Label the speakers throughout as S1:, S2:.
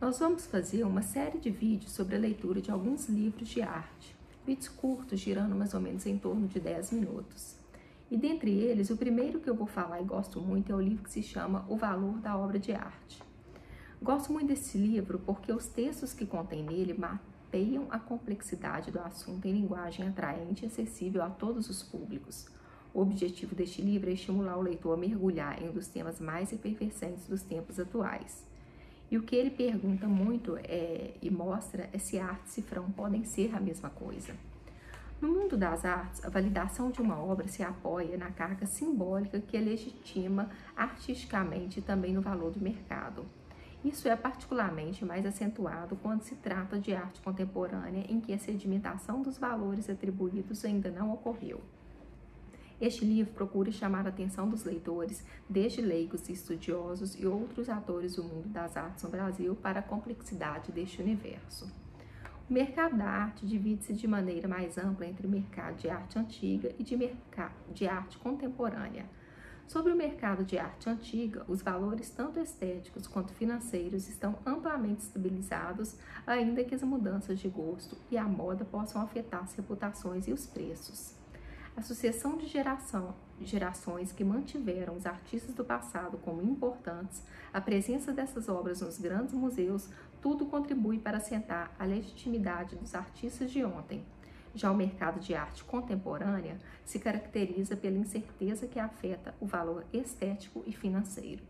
S1: Nós vamos fazer uma série de vídeos sobre a leitura de alguns livros de arte, vídeos curtos, girando mais ou menos em torno de 10 minutos. E dentre eles, o primeiro que eu vou falar e gosto muito é o livro que se chama O Valor da Obra de Arte. Gosto muito desse livro porque os textos que contém nele mapeiam a complexidade do assunto em linguagem atraente e acessível a todos os públicos. O objetivo deste livro é estimular o leitor a mergulhar em um dos temas mais efervescentes dos tempos atuais e o que ele pergunta muito é, e mostra é se arte e cifrão podem ser a mesma coisa. No mundo das artes, a validação de uma obra se apoia na carga simbólica que legitima artisticamente também no valor do mercado. Isso é particularmente mais acentuado quando se trata de arte contemporânea, em que a sedimentação dos valores atribuídos ainda não ocorreu. Este livro procura chamar a atenção dos leitores, desde leigos estudiosos e outros atores do mundo das artes no Brasil, para a complexidade deste universo. O mercado da arte divide-se de maneira mais ampla entre mercado de arte antiga e de, de arte contemporânea. Sobre o mercado de arte antiga, os valores tanto estéticos quanto financeiros estão amplamente estabilizados, ainda que as mudanças de gosto e a moda possam afetar as reputações e os preços. A sucessão de geração, gerações que mantiveram os artistas do passado como importantes, a presença dessas obras nos grandes museus, tudo contribui para assentar a legitimidade dos artistas de ontem. Já o mercado de arte contemporânea se caracteriza pela incerteza que afeta o valor estético e financeiro.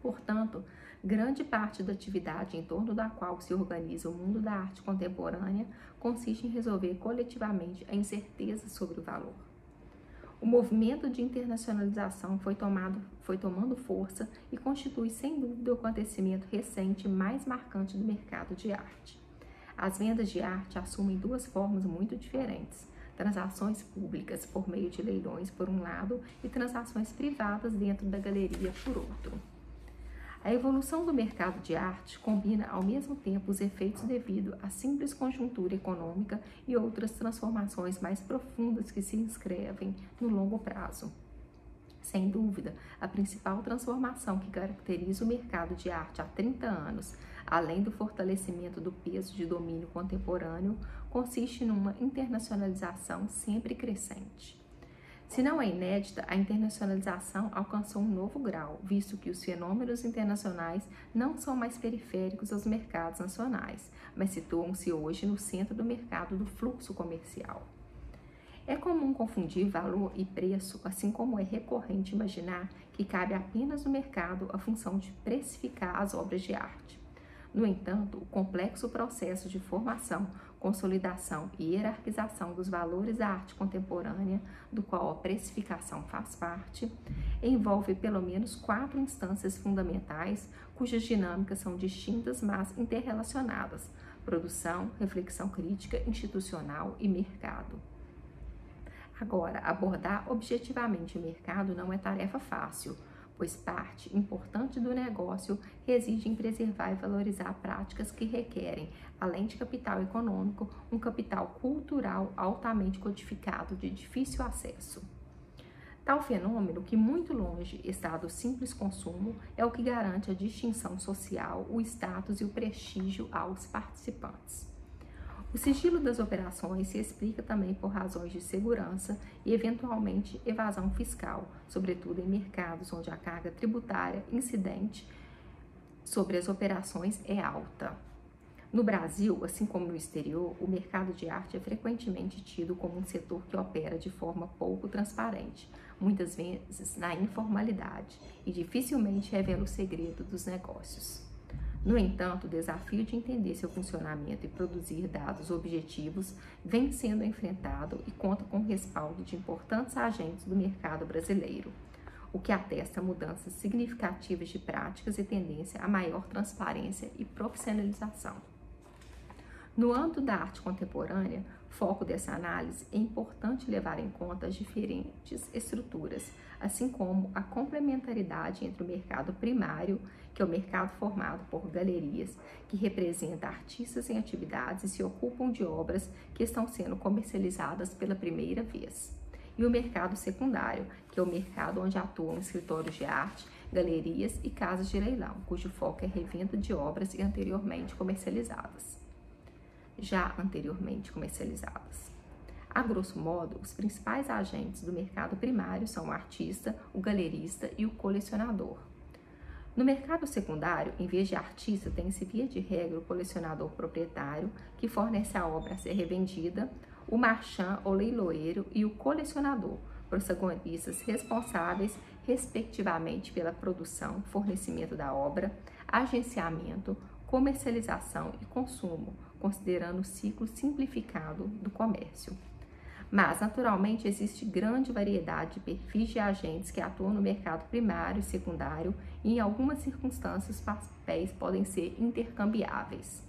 S1: Portanto, grande parte da atividade em torno da qual se organiza o mundo da arte contemporânea consiste em resolver coletivamente a incerteza sobre o valor. O movimento de internacionalização foi, tomado, foi tomando força e constitui, sem dúvida, o acontecimento recente mais marcante do mercado de arte. As vendas de arte assumem duas formas muito diferentes: transações públicas por meio de leilões, por um lado, e transações privadas dentro da galeria, por outro. A evolução do mercado de arte combina ao mesmo tempo os efeitos devido à simples conjuntura econômica e outras transformações mais profundas que se inscrevem no longo prazo. Sem dúvida, a principal transformação que caracteriza o mercado de arte há 30 anos, além do fortalecimento do peso de domínio contemporâneo, consiste numa internacionalização sempre crescente. Se não é inédita, a internacionalização alcançou um novo grau, visto que os fenômenos internacionais não são mais periféricos aos mercados nacionais, mas situam-se hoje no centro do mercado do fluxo comercial. É comum confundir valor e preço, assim como é recorrente imaginar que cabe apenas no mercado a função de precificar as obras de arte. No entanto, o complexo processo de formação, consolidação e hierarquização dos valores da arte contemporânea, do qual a precificação faz parte, envolve pelo menos quatro instâncias fundamentais cujas dinâmicas são distintas, mas interrelacionadas: produção, reflexão crítica, institucional e mercado. Agora, abordar objetivamente o mercado não é tarefa fácil pois parte importante do negócio reside em preservar e valorizar práticas que requerem, além de capital econômico, um capital cultural altamente codificado de difícil acesso. Tal fenômeno, que muito longe está do simples consumo, é o que garante a distinção social, o status e o prestígio aos participantes. O sigilo das operações se explica também por razões de segurança e, eventualmente, evasão fiscal, sobretudo em mercados onde a carga tributária incidente sobre as operações é alta. No Brasil, assim como no exterior, o mercado de arte é frequentemente tido como um setor que opera de forma pouco transparente, muitas vezes na informalidade, e dificilmente revela o segredo dos negócios. No entanto, o desafio de entender seu funcionamento e produzir dados objetivos vem sendo enfrentado e conta com o respaldo de importantes agentes do mercado brasileiro, o que atesta mudanças significativas de práticas e tendência a maior transparência e profissionalização. No âmbito da arte contemporânea, foco dessa análise, é importante levar em conta as diferentes estruturas, assim como a complementaridade entre o mercado primário, que é o mercado formado por galerias, que representa artistas em atividades e se ocupam de obras que estão sendo comercializadas pela primeira vez, e o mercado secundário, que é o mercado onde atuam escritórios de arte galerias e casas de leilão, cujo foco é revenda de obras anteriormente comercializadas. Já anteriormente comercializadas. A grosso modo, os principais agentes do mercado primário são o artista, o galerista e o colecionador. No mercado secundário, em vez de artista, tem-se via de regra o colecionador proprietário, que fornece a obra a ser revendida, o marchand ou leiloeiro e o colecionador, protagonistas responsáveis, respectivamente, pela produção, fornecimento da obra, agenciamento, comercialização e consumo, considerando o ciclo simplificado do comércio. Mas, naturalmente, existe grande variedade de perfis de agentes que atuam no mercado primário e secundário e, em algumas circunstâncias, os papéis podem ser intercambiáveis.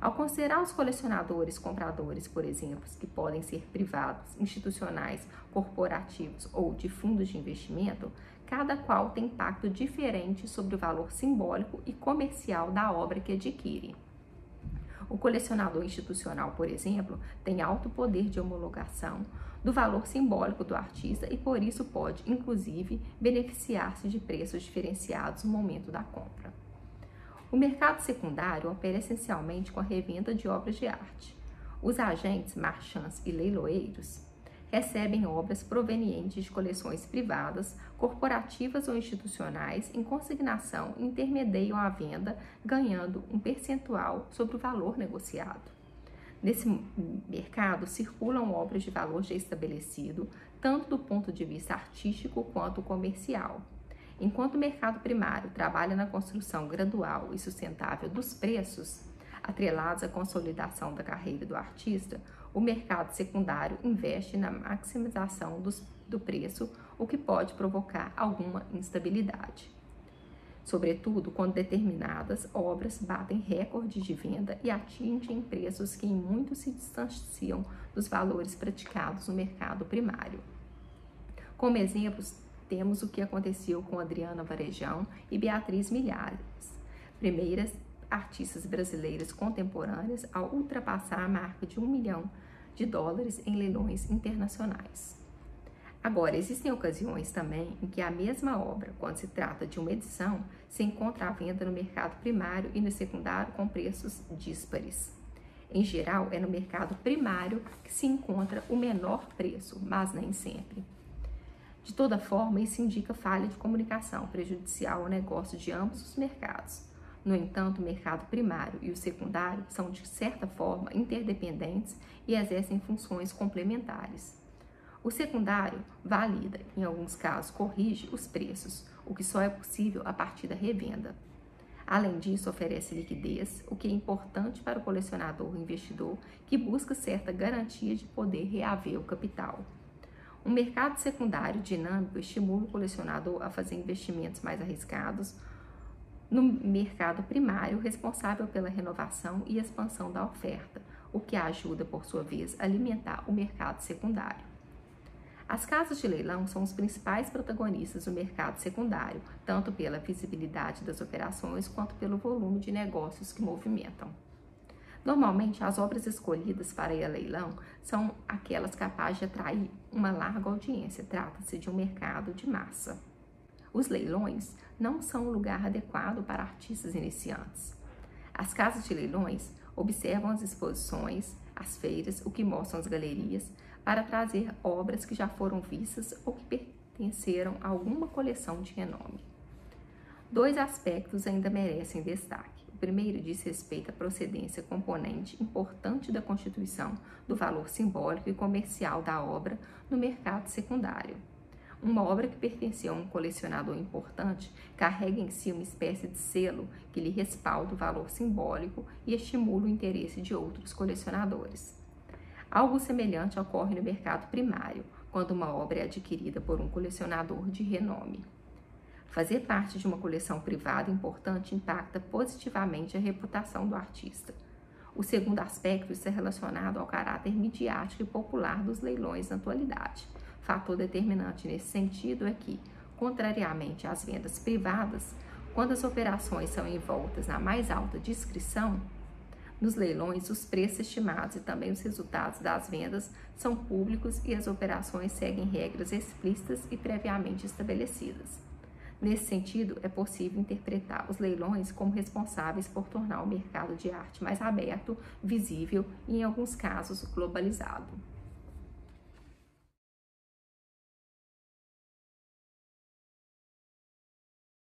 S1: Ao considerar os colecionadores compradores, por exemplo, que podem ser privados, institucionais, corporativos ou de fundos de investimento, cada qual tem impacto diferente sobre o valor simbólico e comercial da obra que adquire. O colecionador institucional, por exemplo, tem alto poder de homologação do valor simbólico do artista e por isso pode, inclusive, beneficiar-se de preços diferenciados no momento da compra. O mercado secundário opera essencialmente com a revenda de obras de arte. Os agentes, marchands e leiloeiros recebem obras provenientes de coleções privadas, corporativas ou institucionais em consignação intermediam a venda, ganhando um percentual sobre o valor negociado. Nesse mercado circulam obras de valor já estabelecido, tanto do ponto de vista artístico quanto comercial. Enquanto o mercado primário trabalha na construção gradual e sustentável dos preços, atrelados à consolidação da carreira do artista, o mercado secundário investe na maximização dos, do preço, o que pode provocar alguma instabilidade. Sobretudo quando determinadas obras batem recordes de venda e atingem preços que em muito se distanciam dos valores praticados no mercado primário. Como exemplos, temos o que aconteceu com Adriana Varejão e Beatriz Milhares, primeiras artistas brasileiras contemporâneas ao ultrapassar a marca de um milhão de dólares em leilões internacionais. Agora, existem ocasiões também em que a mesma obra, quando se trata de uma edição, se encontra à venda no mercado primário e no secundário com preços díspares. Em geral, é no mercado primário que se encontra o menor preço, mas nem sempre. De toda forma, isso indica falha de comunicação prejudicial ao negócio de ambos os mercados. No entanto, o mercado primário e o secundário são, de certa forma, interdependentes e exercem funções complementares. O secundário valida, em alguns casos, corrige os preços, o que só é possível a partir da revenda. Além disso, oferece liquidez, o que é importante para o colecionador ou investidor que busca certa garantia de poder reaver o capital. Um mercado secundário dinâmico estimula o colecionador a fazer investimentos mais arriscados, no mercado primário responsável pela renovação e expansão da oferta, o que ajuda, por sua vez, a alimentar o mercado secundário. As casas de leilão são os principais protagonistas do mercado secundário, tanto pela visibilidade das operações quanto pelo volume de negócios que movimentam. Normalmente, as obras escolhidas para ir a leilão são aquelas capazes de atrair uma larga audiência, trata-se de um mercado de massa. Os leilões não são um lugar adequado para artistas iniciantes. As casas de leilões observam as exposições, as feiras, o que mostram as galerias, para trazer obras que já foram vistas ou que pertenceram a alguma coleção de renome. Dois aspectos ainda merecem destaque. O primeiro diz respeito à procedência componente importante da constituição do valor simbólico e comercial da obra no mercado secundário. Uma obra que pertenceu a um colecionador importante carrega em si uma espécie de selo que lhe respalda o valor simbólico e estimula o interesse de outros colecionadores. Algo semelhante ocorre no mercado primário, quando uma obra é adquirida por um colecionador de renome. Fazer parte de uma coleção privada importante impacta positivamente a reputação do artista. O segundo aspecto está relacionado ao caráter midiático e popular dos leilões na atualidade Fator determinante nesse sentido é que, contrariamente às vendas privadas, quando as operações são envoltas na mais alta discrição, nos leilões, os preços estimados e também os resultados das vendas são públicos e as operações seguem regras explícitas e previamente estabelecidas. Nesse sentido, é possível interpretar os leilões como responsáveis por tornar o mercado de arte mais aberto, visível e, em alguns casos, globalizado.